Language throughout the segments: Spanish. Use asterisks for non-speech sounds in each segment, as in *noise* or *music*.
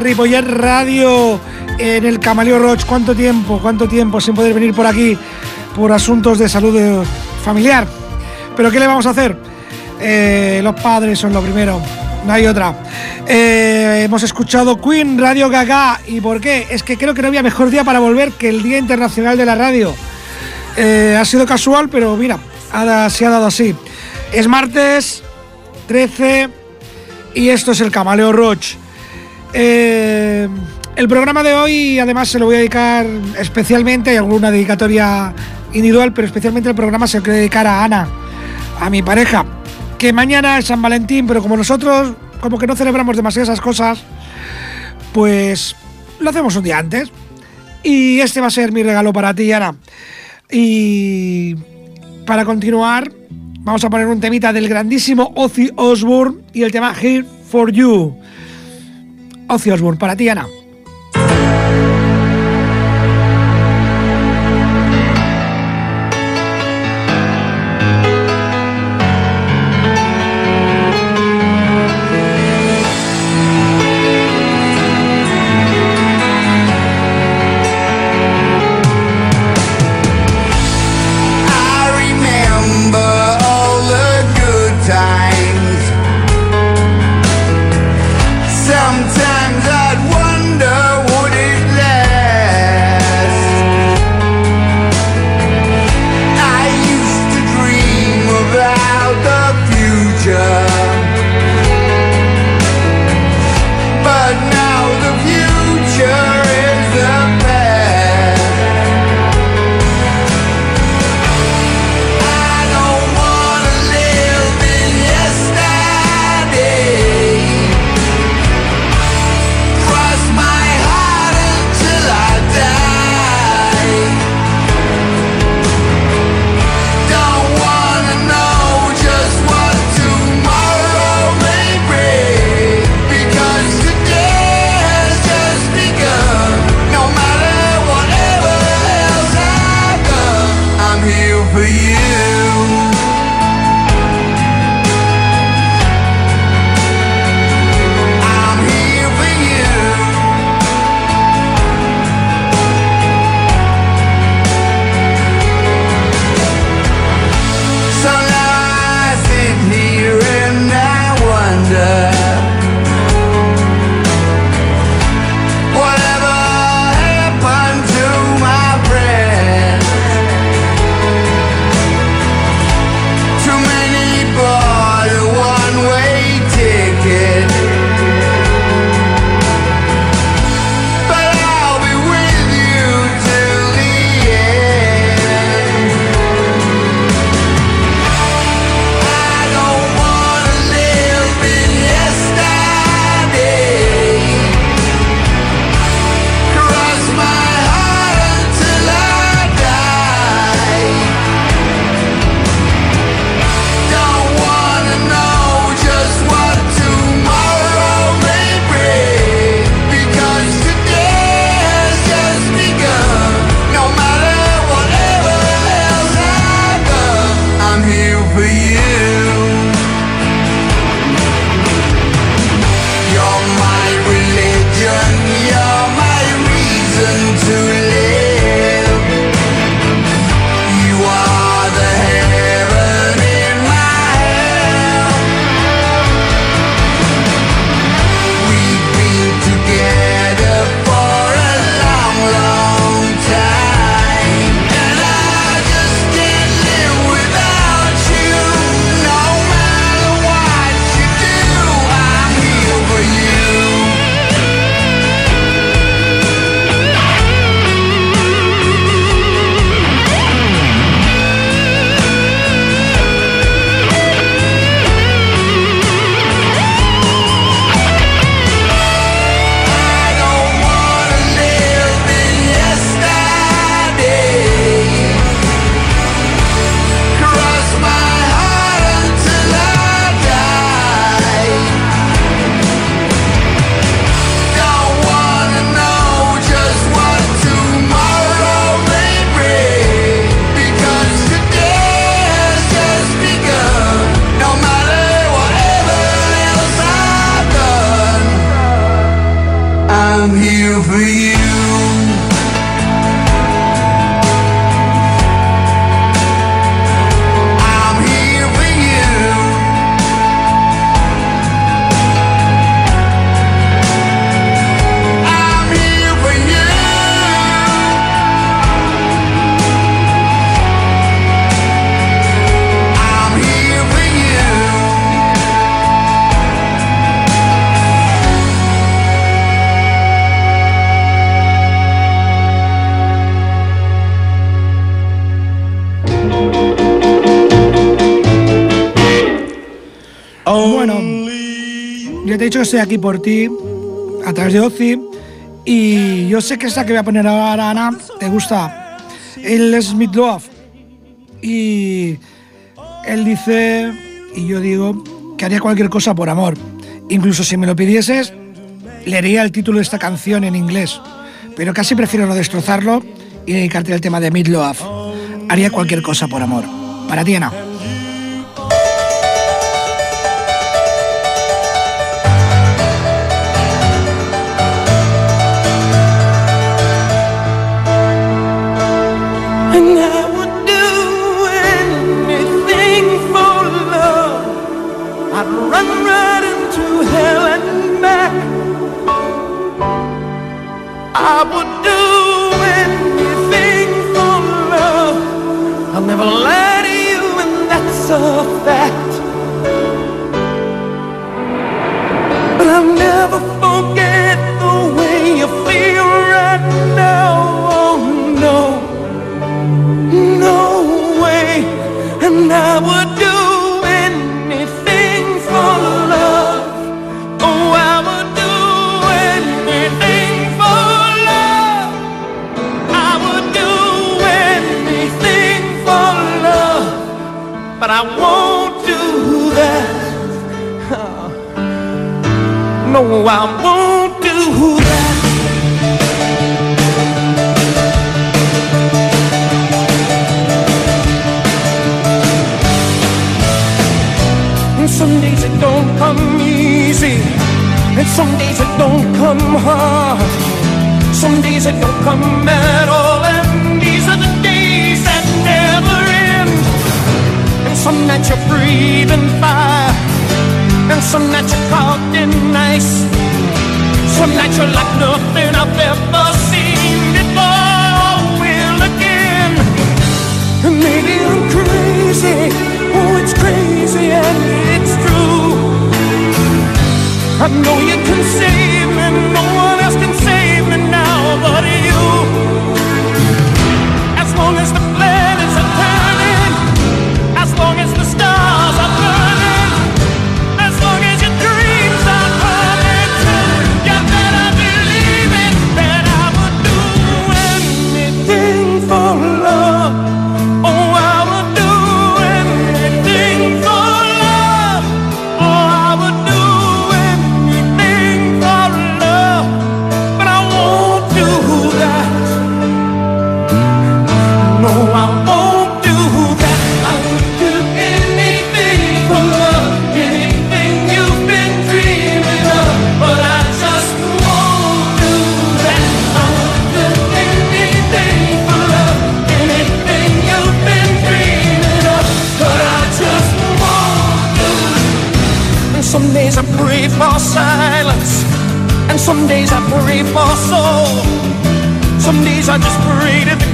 Ripollet Radio en el Camaleo Roach. ¿Cuánto tiempo? ¿Cuánto tiempo sin poder venir por aquí por asuntos de salud eh, familiar? Pero ¿qué le vamos a hacer? Eh, los padres son lo primero, no hay otra. Eh, hemos escuchado Queen Radio Gaga. ¿Y por qué? Es que creo que no había mejor día para volver que el Día Internacional de la Radio. ha sido casual, pero mira, se ha dado así. Es martes 13 y esto es el Camaleo Roach. Eh, el programa de hoy, además, se lo voy a dedicar especialmente, hay alguna dedicatoria individual, pero especialmente el programa se lo quiero dedicar a Ana, a mi pareja, que mañana es San Valentín, pero como nosotros, como que no celebramos demasiadas esas cosas, pues lo hacemos un día antes. Y este va a ser mi regalo para ti, Ana. Y para continuar, vamos a poner un temita del grandísimo Ozzy Osbourne y el tema Here for You. Ozzy Osbourne, para ti, Ana. Dicho estoy aquí por ti, a través de Ozzy. Y yo sé que esa que voy a poner ahora, Ana, te gusta. Él es Love Y él dice, y yo digo, que haría cualquier cosa por amor. Incluso si me lo pidieses, leería el título de esta canción en inglés. Pero casi prefiero no destrozarlo y dedicarte al tema de Love Haría cualquier cosa por amor. Para ti, Ana. A fact. But I'll never forget the way you feel right now. Oh no, no way, and I would but I won't do that. *laughs* No, I won't do that. And some days it don't come easy, and some days it don't come hard. Some days it don't come at all, some nights you're breathing fire, and some nights you're caught in ice. Some nights you're like nothing I've ever seen before. Will again, and maybe I'm crazy. Oh, it's crazy and it's true. I know you can save me, no one else can save me now but you. As long as the some days I pray for soul. Some days I just pray to the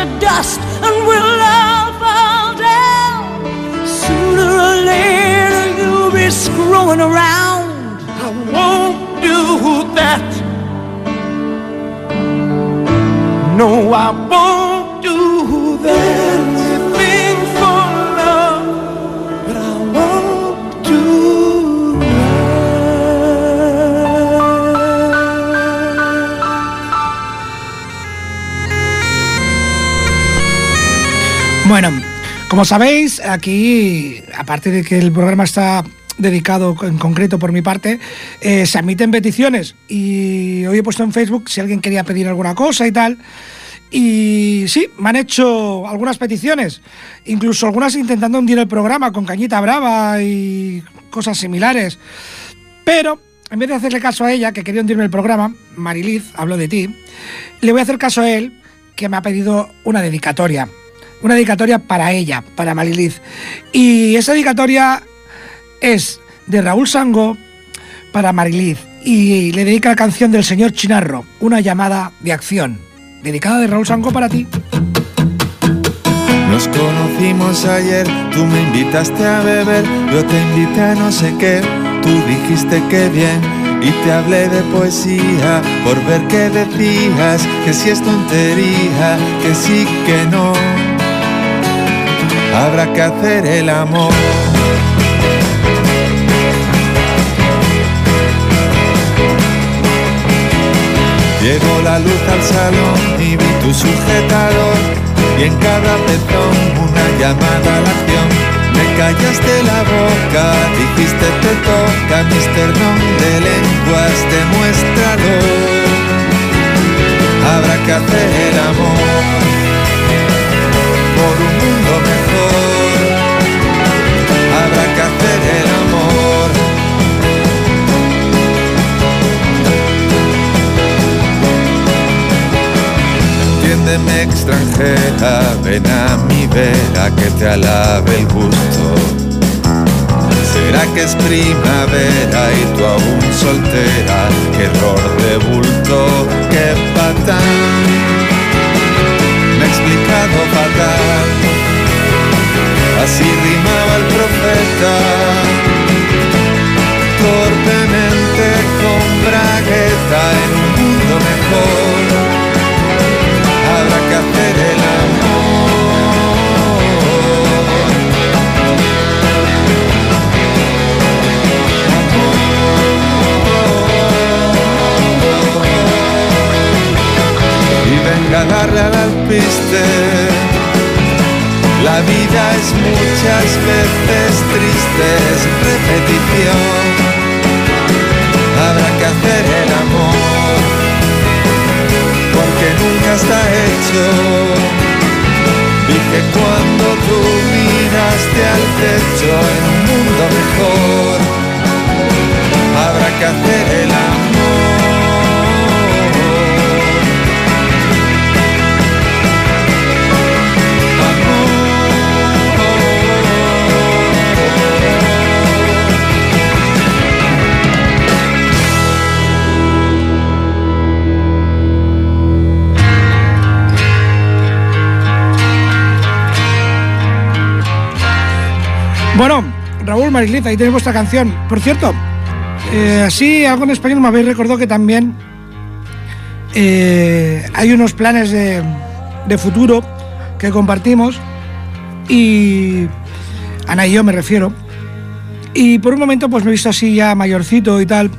to dust and we'll all fall down. Sooner or later you'll be screwing around. I won't do that. No, I won't do that. Bueno, como sabéis, aquí, aparte de que el programa está dedicado en concreto por mi parte, eh, se admiten peticiones y hoy he puesto en Facebook si alguien quería pedir alguna cosa y tal. Y sí, me han hecho algunas peticiones, incluso algunas intentando hundir el programa con cañita brava y cosas similares. Pero en vez de hacerle caso a ella, que quería hundirme el programa, Mariliz, hablo de ti, le voy a hacer caso a él, que me ha pedido una dedicatoria. Una dedicatoria para ella, para Mariliz. Y esa dedicatoria es de Raúl Sango para Mariliz. Y le dedica la canción del señor Chinarro, Una llamada de acción. Dedicada de Raúl Sango para ti. Nos conocimos ayer, tú me invitaste a beber, yo te invité a no sé qué, tú dijiste que bien y te hablé de poesía por ver qué decías, que si es tontería, que sí, que no. Habrá que hacer el amor. Llegó la luz al salón y vi tu sujetador y en cada pezón una llamada a la acción. Me callaste la boca, dijiste te toca, mister non de lenguas, demuéstralo. Habrá que hacer el amor Entiéndeme extranjera, ven a mi vera que te alabe el gusto. ¿Será que es primavera y tú aún soltera? Qué error de bulto, qué patán. Me he explicado fatal, así rimaba el profeta. Torpemente con bragueta en un mundo mejor Ahí tenéis vuestra canción. Por cierto, eh, así algo en español me habéis recordado que también eh, hay unos planes de, de futuro que compartimos y Ana y yo me refiero. Y por un momento pues me he visto así ya mayorcito y tal,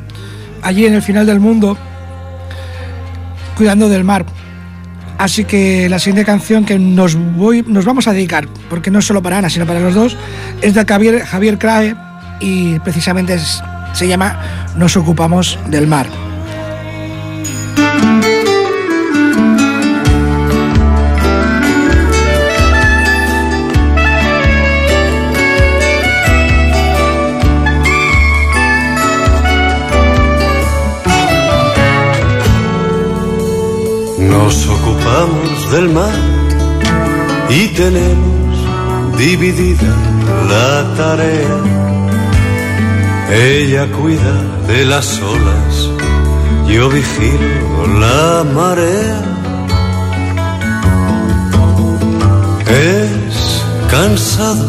allí en el final del mundo, cuidando del mar. Así que la siguiente canción que nos, voy, nos vamos a dedicar, porque no es solo para Ana, sino para los dos, es de Javier, Javier Crae y precisamente se llama Nos ocupamos del mar. Nos ocupamos del mar y tenemos dividida la tarea. Ella cuida de las olas, yo vigilo la marea. Es cansado,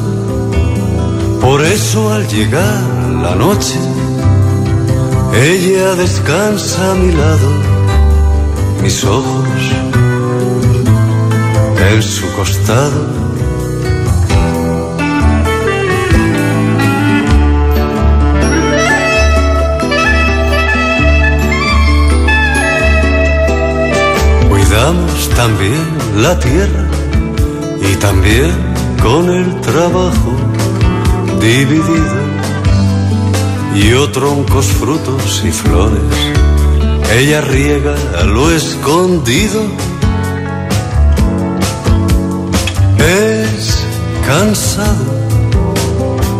por eso al llegar la noche, ella descansa a mi lado, mis ojos en su costado. También la tierra y también con el trabajo dividido y troncos, frutos y flores. Ella riega a lo escondido. Es cansado,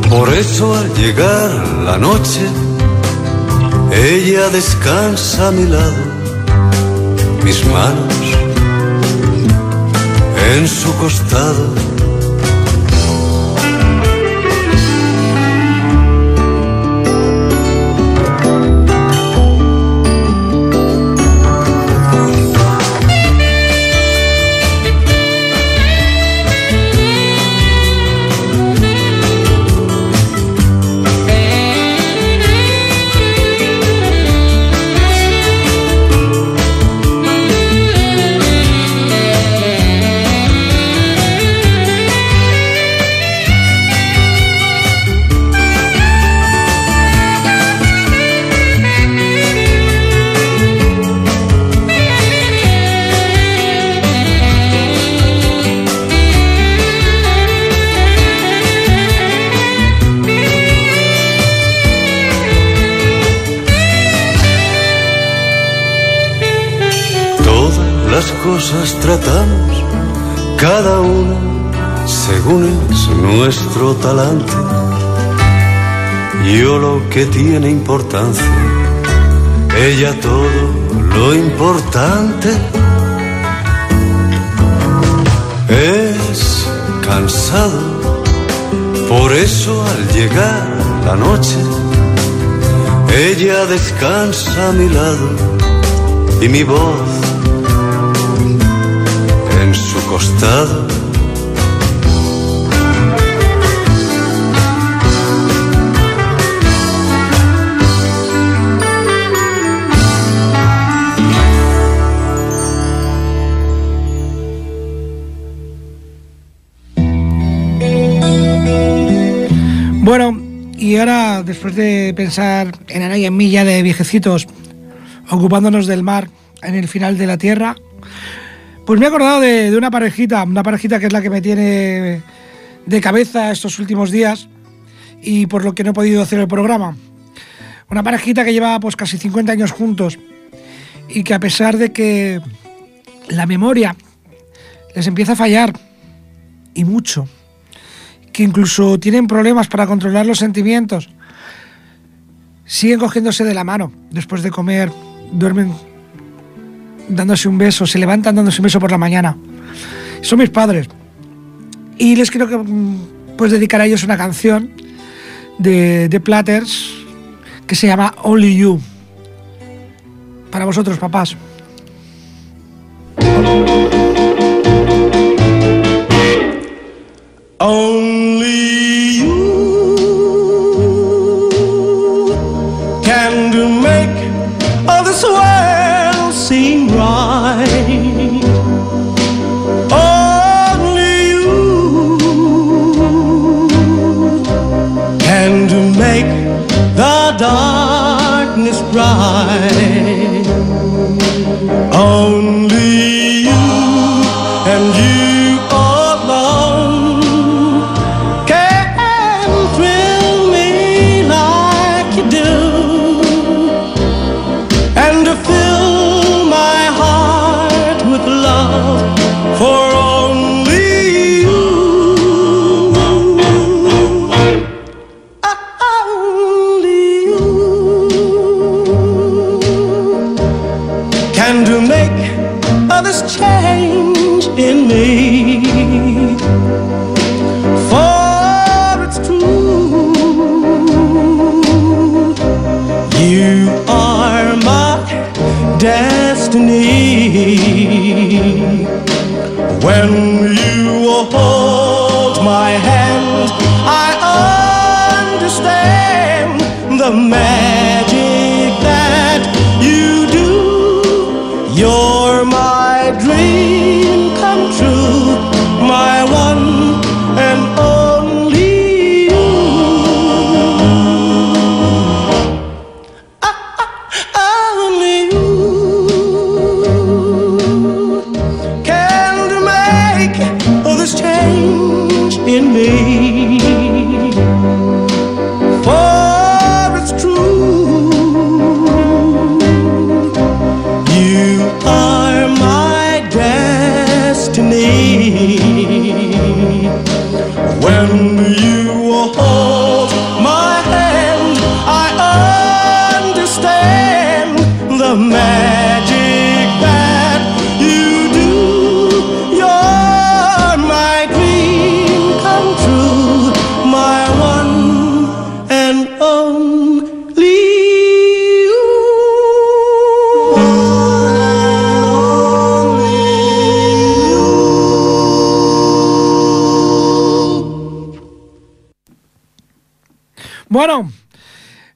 por eso al llegar la noche, ella descansa a mi lado, mis manos en su costado que tiene importancia, ella todo lo importante. Es cansado, por eso al llegar la noche, ella descansa a mi lado y mi voz su costado. Y ahora, después de pensar en Ana y en mí ya de viejecitos, ocupándonos del mar en el final de la Tierra, pues me he acordado de, una parejita, una parejita que es la que me tiene de cabeza estos últimos días y por lo que no he podido hacer el programa. Una parejita que lleva pues casi 50 años juntos y que a pesar de que la memoria les empieza a fallar y mucho, que incluso tienen problemas para controlar los sentimientos, siguen cogiéndose de la mano después de comer, duermen dándose un beso, se levantan dándose un beso por la mañana. Son mis padres. Y les quiero que, mm, pues, dedicar a ellos una canción de, de Platters que se llama Only You. Para vosotros, papás. right. Bueno,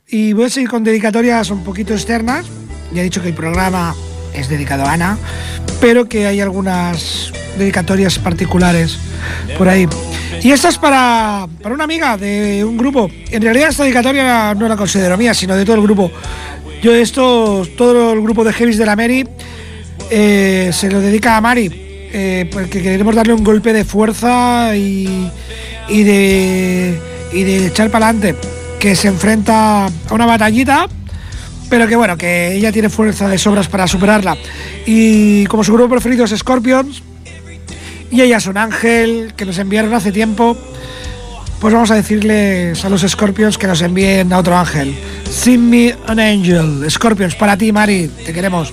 y voy a seguir con dedicatorias un poquito externas. Ya he dicho que el programa es dedicado a Ana, pero que hay algunas dedicatorias particulares por ahí. Y esta es para, para una amiga de un grupo. En realidad esta dedicatoria no la considero mía, sino de todo el grupo. Yo esto, todo el grupo de Heavis de la Mary, eh, se lo dedica a Mari, eh, porque queremos darle un golpe de fuerza y, de, y de echar para adelante que se enfrenta a una batallita, pero que bueno, que ella tiene fuerza de sobras para superarla. Y como su grupo preferido es Scorpions, y ella es un ángel que nos enviaron hace tiempo, pues vamos a decirles a los Scorpions que nos envíen a otro ángel. Send me an angel. Scorpions, para ti, Mari, te queremos.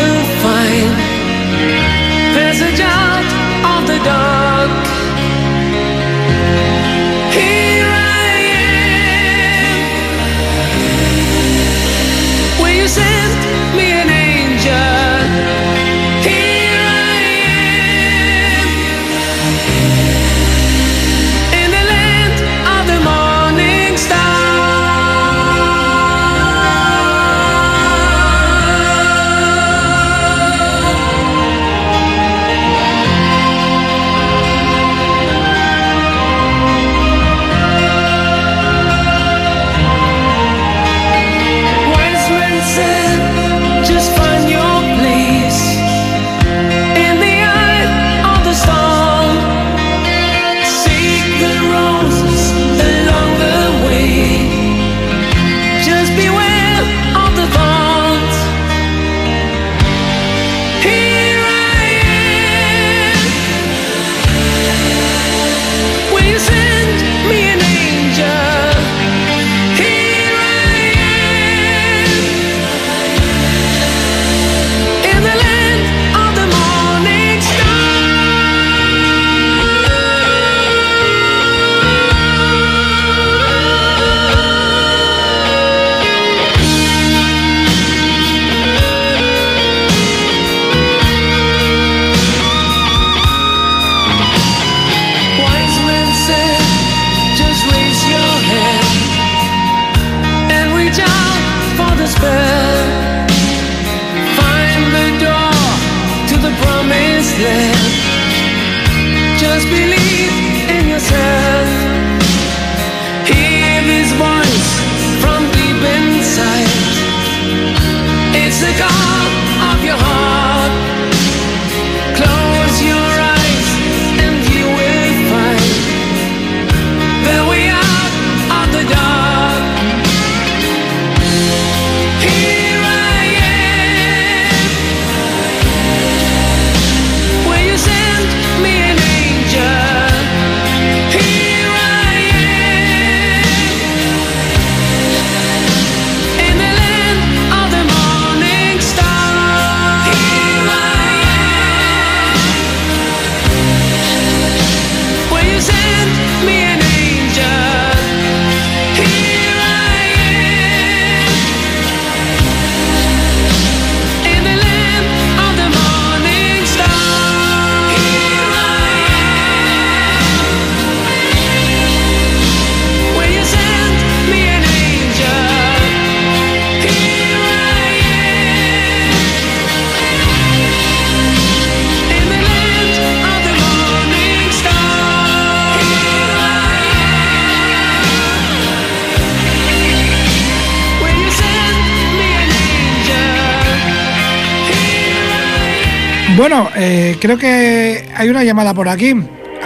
Bueno, eh, creo que hay una llamada por aquí.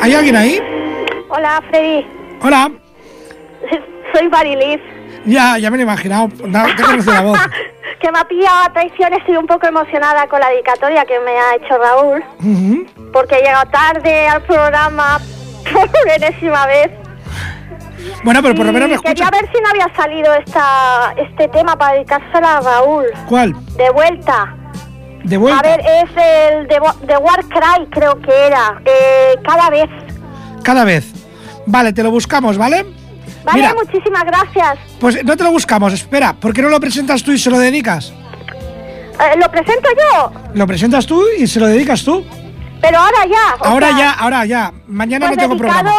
¿Hay alguien ahí? Hola, Freddy. Hola. Soy Marilis. Ya, ya me lo he imaginado. No, te la voz. *laughs* que me ha pillado a traición. Estoy un poco emocionada con la dedicatoria que me ha hecho Raúl. Porque he llegado tarde al programa *laughs* por enésima vez. Bueno, pero por lo menos me Quería escucha. ver si no había salido esta, este tema para dedicárselo a Raúl. ¿Cuál? De vuelta. De vuelta. A ver, es el de, de Warcry, creo que era. Eh, cada vez. Cada vez. Vale, te lo buscamos, ¿vale? Vale, Mira, muchísimas gracias. pues no te lo buscamos, espera. ¿Por qué no lo presentas tú y se lo dedicas? Eh, ¿Lo presento yo? Lo presentas tú y se lo dedicas tú. Pero ahora ya. Ahora sea, ya, ahora ya. Mañana Pues no tengo programa.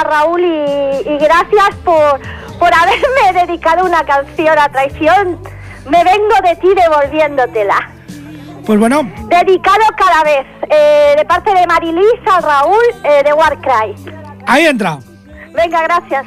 a Raúl y, y gracias por, por haberme *laughs* dedicado una canción a traición. Me vengo de ti devolviéndotela. Pues bueno, Dedicado cada vez. eh, de parte de Marilis a Raúl eh, de Warcry. ahí entra. Venga, gracias.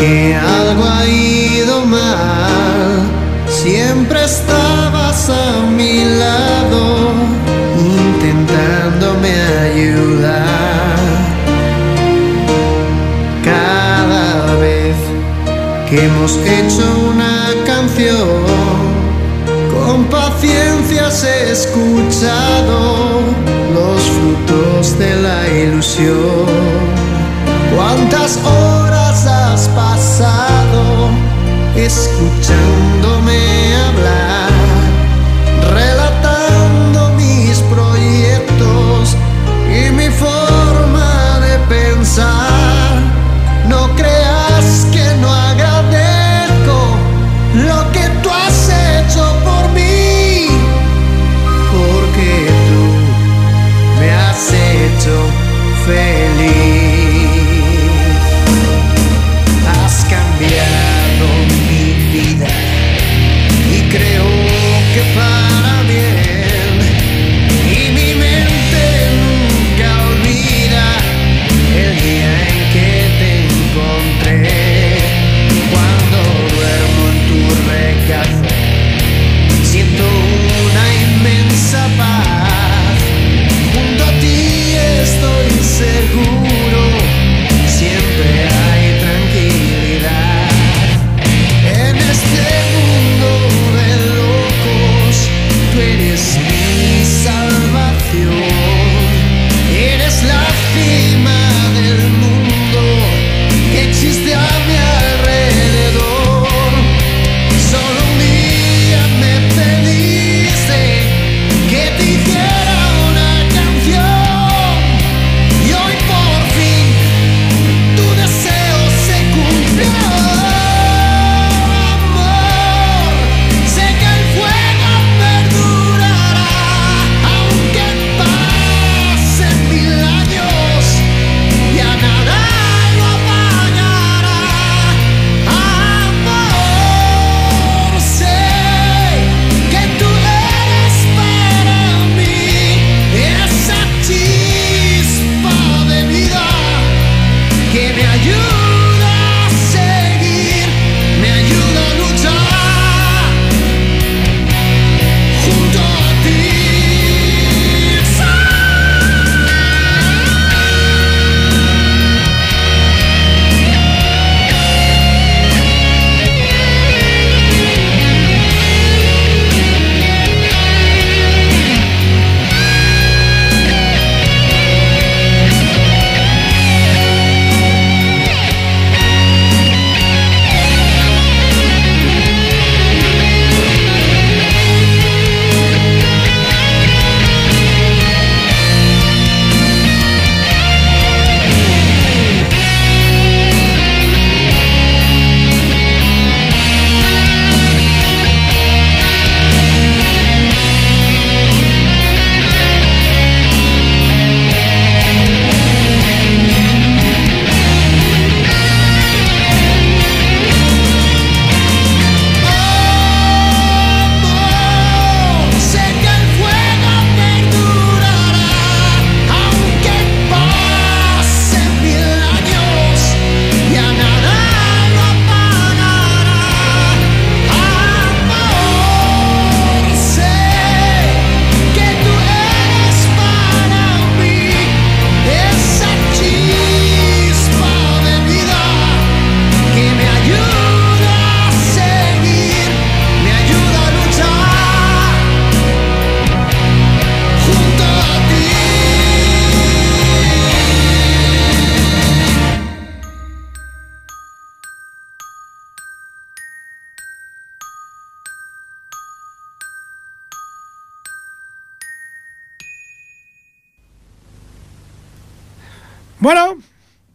Que algo ha ido mal, siempre estabas a mi lado, intentándome ayudar. Cada vez que hemos hecho una canción, con paciencia has escuchado los frutos de la ilusión. ¿Cuántas horas has pasado escuchándome hablar?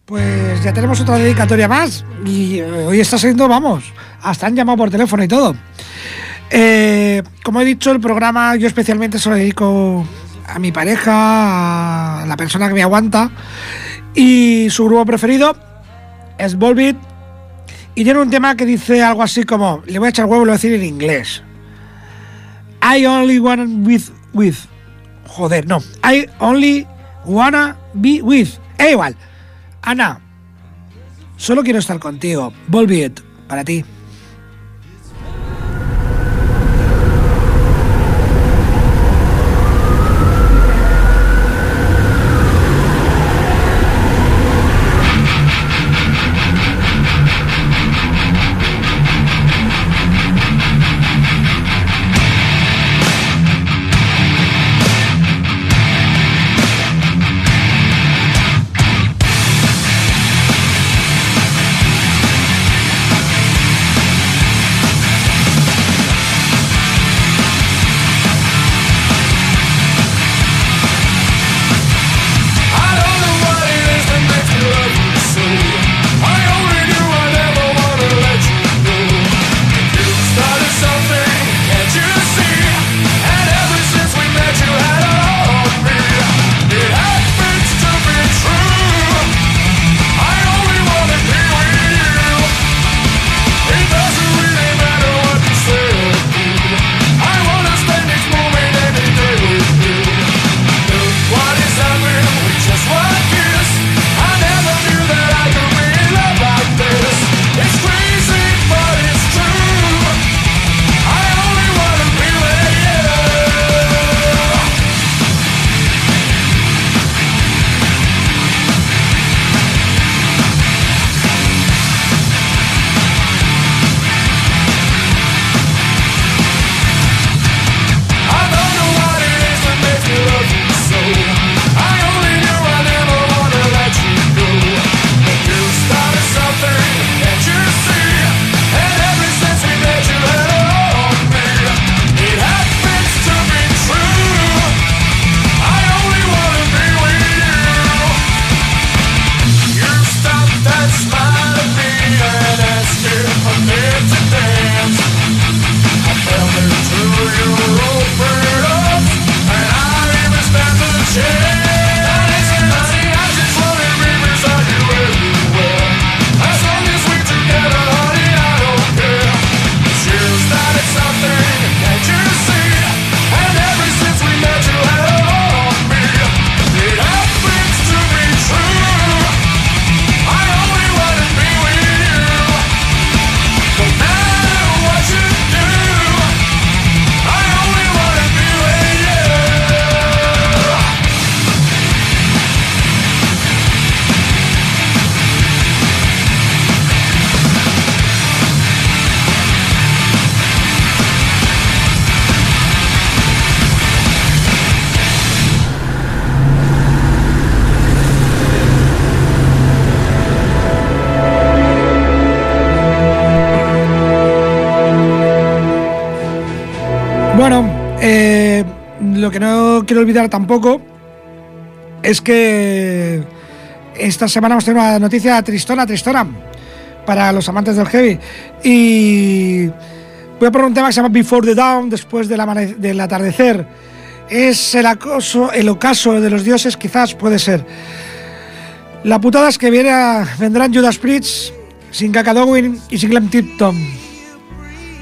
Pues ya tenemos otra dedicatoria más y eh, hoy está siendo, vamos, hasta han llamado por teléfono y todo. Eh, como he dicho, el programa yo especialmente se lo dedico a mi pareja, a la persona que me aguanta y su grupo preferido es Volbeat y tiene un tema que dice algo así como, le voy a echar huevo y lo voy a decir en inglés. I only wanna with with. Joder, no. I only wanna be with. Eh, igual. Ana, solo quiero estar contigo. Volbeat, para ti. Quiero olvidar tampoco es que esta semana hemos tenido una noticia tristona, tristona para los amantes del heavy. Y voy a poner un tema que se llama Before the Dawn, después del, del atardecer. Es el acoso, el ocaso de los dioses, quizás puede ser. La putada es que viene a- vendrán Judas Priest sin Kakadowin y sin Glenn Tipton.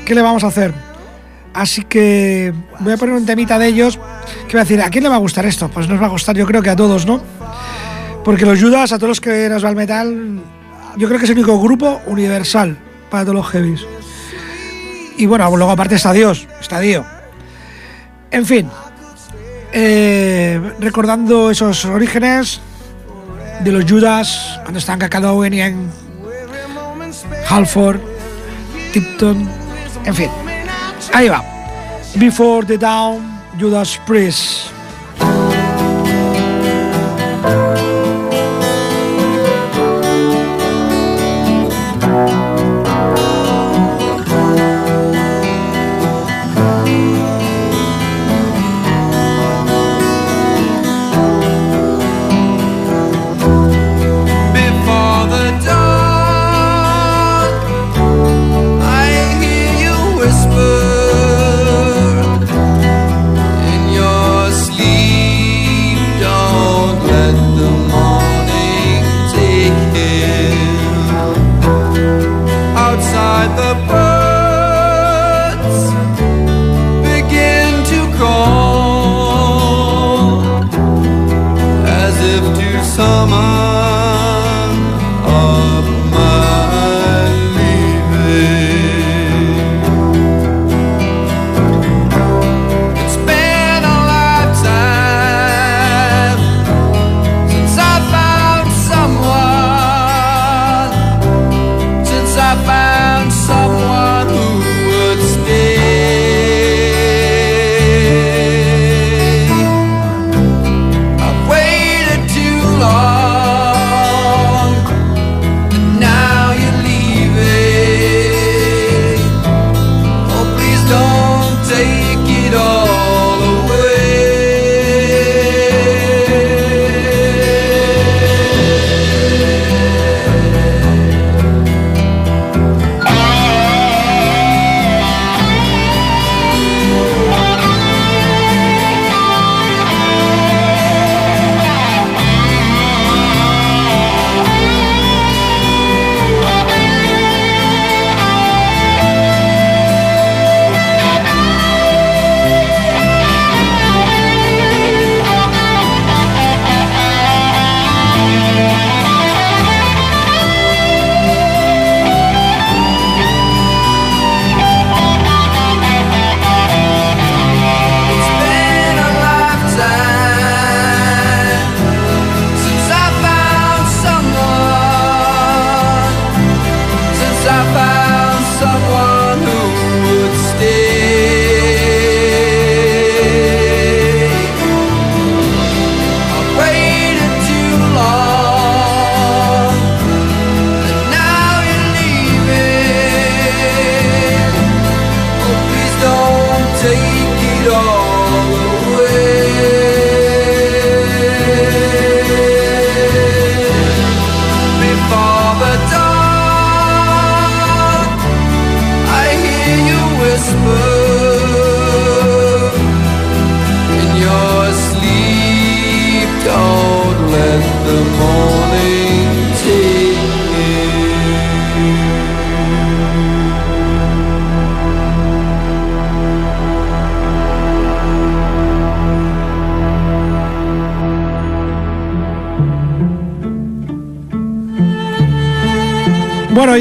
¿Qué le vamos a hacer? Así que voy a poner un temita de ellos voy a decir, ¿a quién le va a gustar esto? Pues nos va a gustar yo creo que a todos, ¿no? Porque los Judas, a todos los que nos va el metal, yo creo que es el único grupo universal para todos los heavies. Y bueno, luego aparte está Dios, está Dio. En fin, eh, recordando esos orígenes de los Judas, cuando están Kakadowin y en Halford, Tipton, en fin. Ahí va. Before the Down, Judas Priest.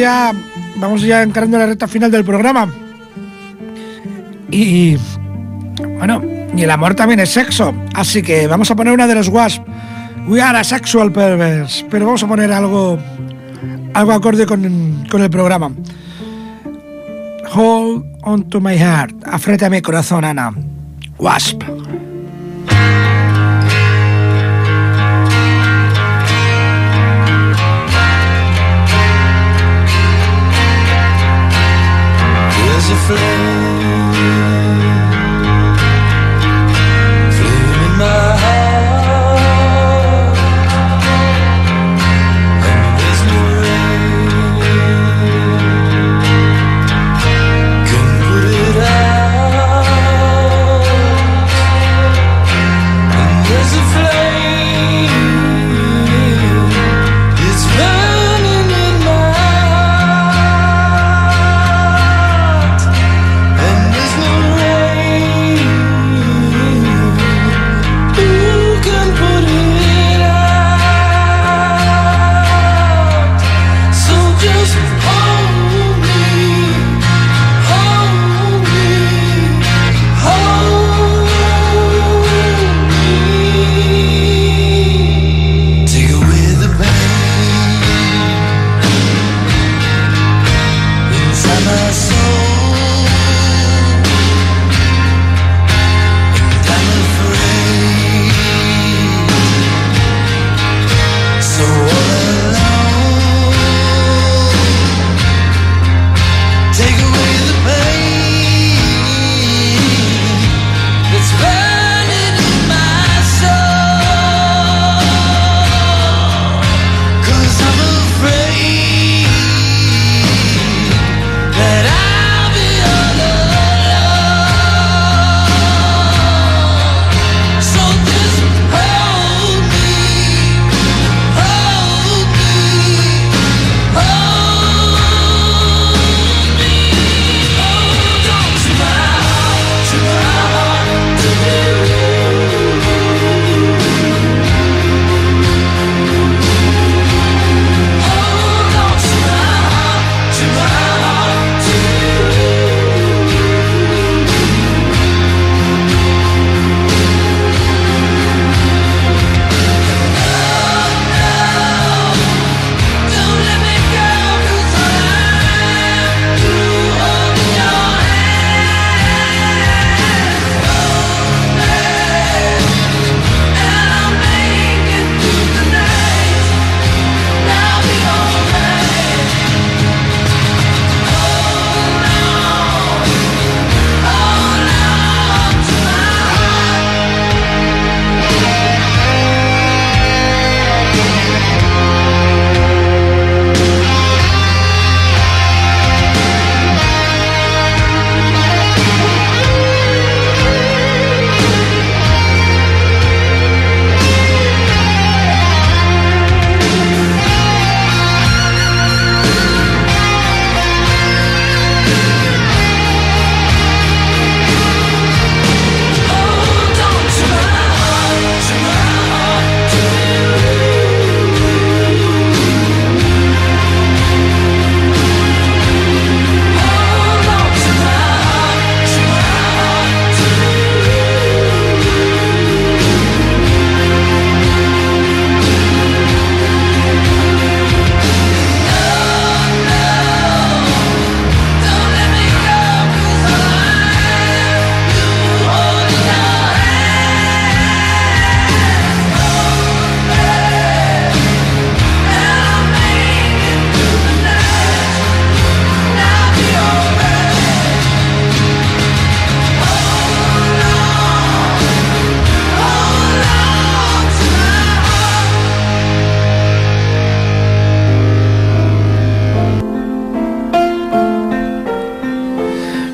Ya vamos ya encarando la recta final del programa. Y bueno, y el amor también es sexo. Así que vamos a poner una de los Wasp. We are a sexual perverse. Pero vamos a poner algo algo acorde con, con el programa. Hold on to my heart. Afreta mi corazón, Ana. Wasp.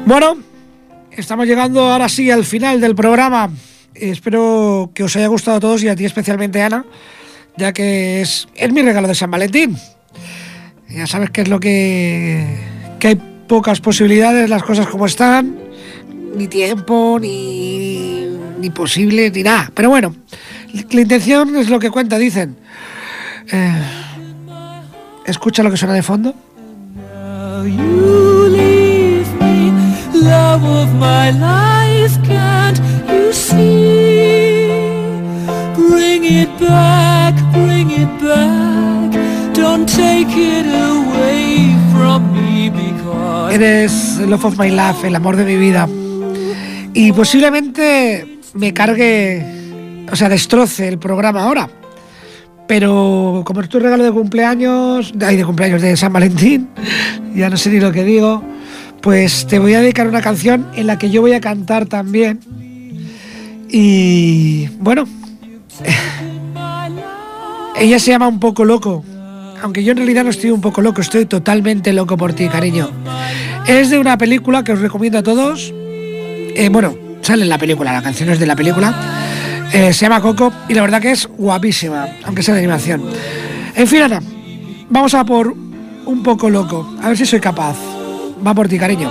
Bueno, estamos llegando ahora sí al final del programa. Espero que os haya gustado a todos y a ti especialmente, Ana, ya que es, es mi regalo de San Valentín. Ya sabes que es lo que, que hay pocas posibilidades, las cosas como están, ni tiempo, ni, ni posible, ni nada. Pero bueno, la intención es lo que cuenta, dicen. Eh, escucha lo que suena de fondo. Love of it Eres Love of My Life, el amor de mi vida. Y posiblemente me cargue, o sea, destroce el programa ahora. Pero como es tu regalo de cumpleaños, ay, de cumpleaños de San Valentín, *laughs* ya no sé ni lo que digo, pues te voy a dedicar una canción en la que yo voy a cantar también. Y bueno, *laughs* ella se llama Un poco loco, aunque yo en realidad no estoy un poco loco, estoy totalmente loco por ti, cariño. Es de una película que os recomiendo a todos. Eh, bueno, sale en la película, la canción es de la película. Eh, se llama Coco y la verdad que es guapísima, aunque sea de animación. En fin, Ana, vamos a por un poco loco, a ver si soy capaz. Va por ti, cariño.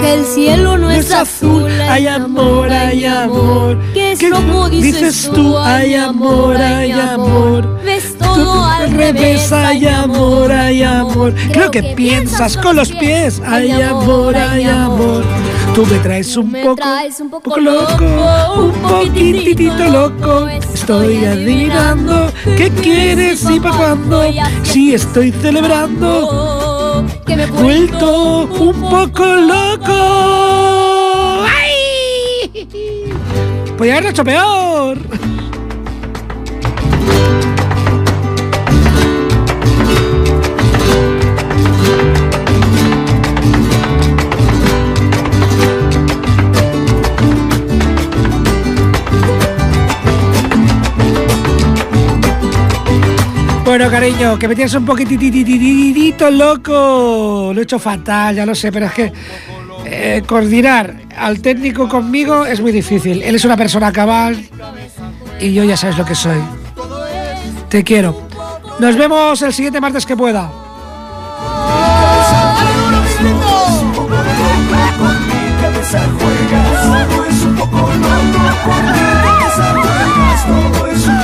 Que el cielo no es azul, hay amor, hay amor. Que es ¿Qué loco, dices tú, hay amor, hay amor. Ves todo al revés, hay amor, hay amor. Creo que piensas con los pies, hay amor, hay amor. Tú me traes un Me poco, traes un poco poco loco, un poquitito loco. Estoy adivinando qué quieres y para cuándo. Si estoy celebrando, que me he vuelto un poco loco. ¡Ay! Podría haberlo hecho peor. Bueno, cariño, que me tienes un poquitito loco. Lo he hecho fatal, ya lo sé, pero es que eh, coordinar al técnico conmigo es muy difícil. Él es una persona cabal y yo ya sabes lo que soy. Te quiero. Nos vemos el siguiente martes que pueda. un